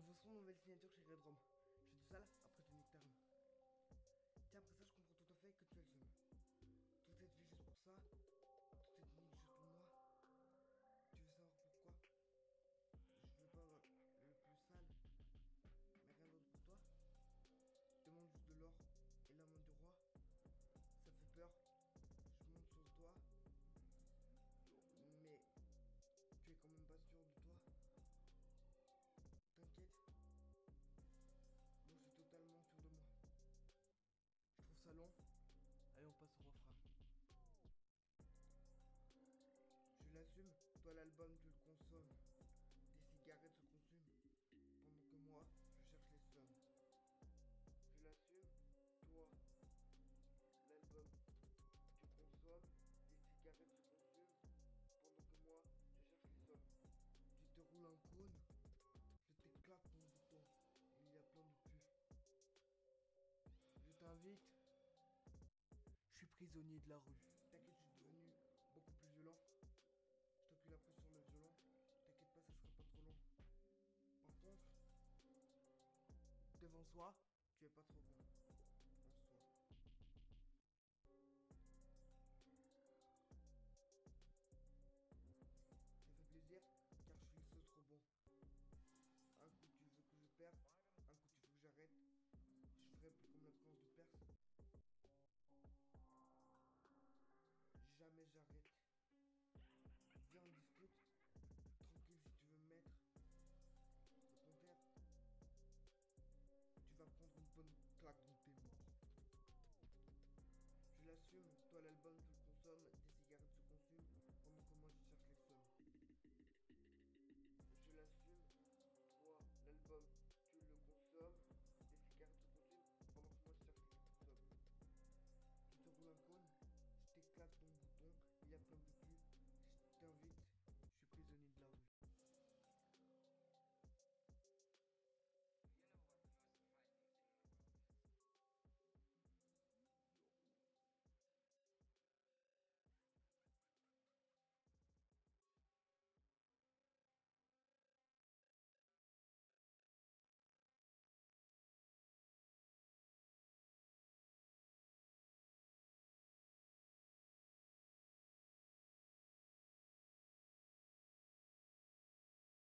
Nouveau son, nouvelle signature chez Redrum. Je fais tout ça là. l'album, tu le consommes. Des cigarettes se consument. Pendant que moi, je cherche les sommes. Tu l'assumes, toi, l'album, tu consommes. Des cigarettes se consument. Pendant que moi, je cherche les sommes. Tu te roules un cône, je t'éclate mon bouton. Il y a plein de pubs. Je t'invite. Je suis prisonnier de la rue. T'inquiète, en soi, tu es pas trop bon. toi l'album, tu le consommes